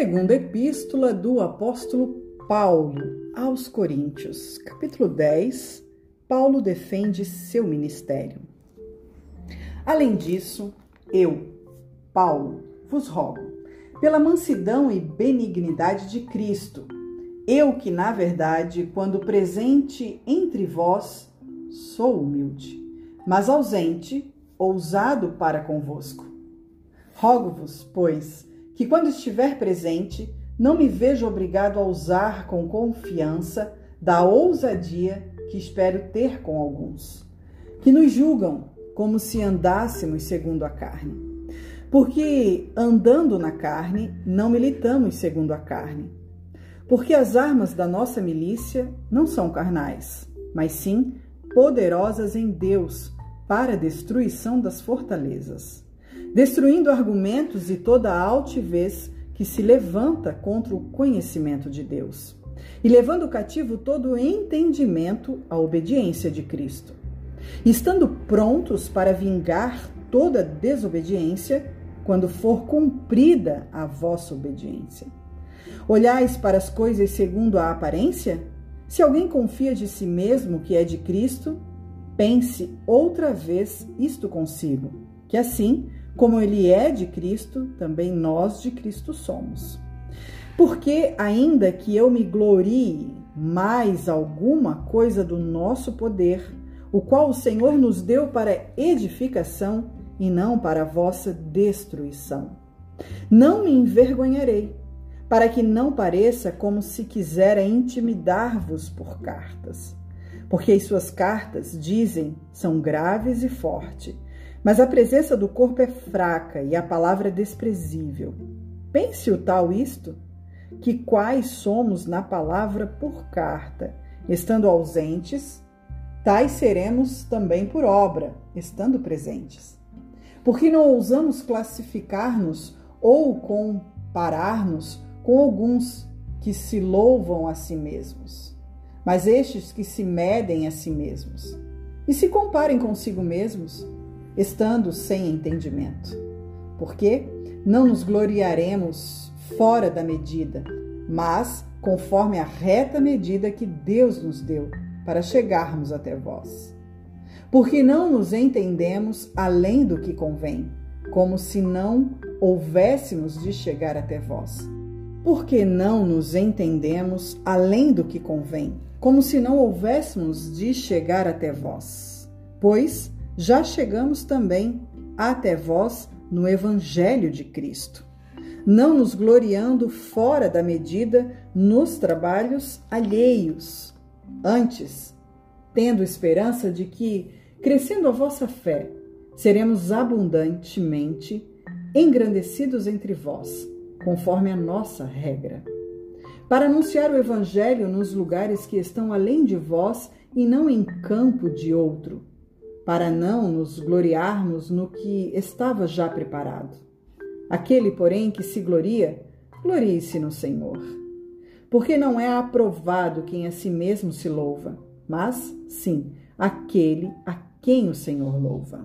Segunda Epístola do Apóstolo Paulo aos Coríntios, capítulo 10. Paulo defende seu ministério. Além disso, eu, Paulo, vos rogo, pela mansidão e benignidade de Cristo, eu que, na verdade, quando presente entre vós, sou humilde, mas ausente, ousado para convosco. Rogo-vos, pois, que quando estiver presente, não me vejo obrigado a usar com confiança da ousadia que espero ter com alguns, que nos julgam como se andássemos segundo a carne. Porque andando na carne, não militamos segundo a carne. Porque as armas da nossa milícia não são carnais, mas sim poderosas em Deus para a destruição das fortalezas destruindo argumentos e toda altivez que se levanta contra o conhecimento de Deus, e levando cativo todo o entendimento à obediência de Cristo, estando prontos para vingar toda desobediência quando for cumprida a vossa obediência. Olhais para as coisas segundo a aparência? Se alguém confia de si mesmo que é de Cristo, pense outra vez isto consigo, que assim como ele é de Cristo, também nós de Cristo somos. Porque, ainda que eu me glorie mais alguma coisa do nosso poder, o qual o Senhor nos deu para edificação e não para vossa destruição. Não me envergonharei, para que não pareça como se quisera intimidar-vos por cartas. Porque as suas cartas, dizem, são graves e fortes mas a presença do corpo é fraca e a palavra é desprezível. Pense o tal isto, que quais somos na palavra por carta, estando ausentes, tais seremos também por obra, estando presentes. Porque não ousamos classificar-nos ou comparar-nos com alguns que se louvam a si mesmos, mas estes que se medem a si mesmos e se comparem consigo mesmos estando sem entendimento. Porque não nos gloriaremos fora da medida, mas conforme a reta medida que Deus nos deu para chegarmos até vós. Porque não nos entendemos além do que convém, como se não houvéssemos de chegar até vós. Porque não nos entendemos além do que convém, como se não houvéssemos de chegar até vós. Pois já chegamos também até vós no Evangelho de Cristo, não nos gloriando fora da medida nos trabalhos alheios, antes, tendo esperança de que, crescendo a vossa fé, seremos abundantemente engrandecidos entre vós, conforme a nossa regra, para anunciar o Evangelho nos lugares que estão além de vós e não em campo de outro para não nos gloriarmos no que estava já preparado. Aquele, porém, que se gloria, glorie-se no Senhor. Porque não é aprovado quem a si mesmo se louva, mas sim aquele a quem o Senhor louva.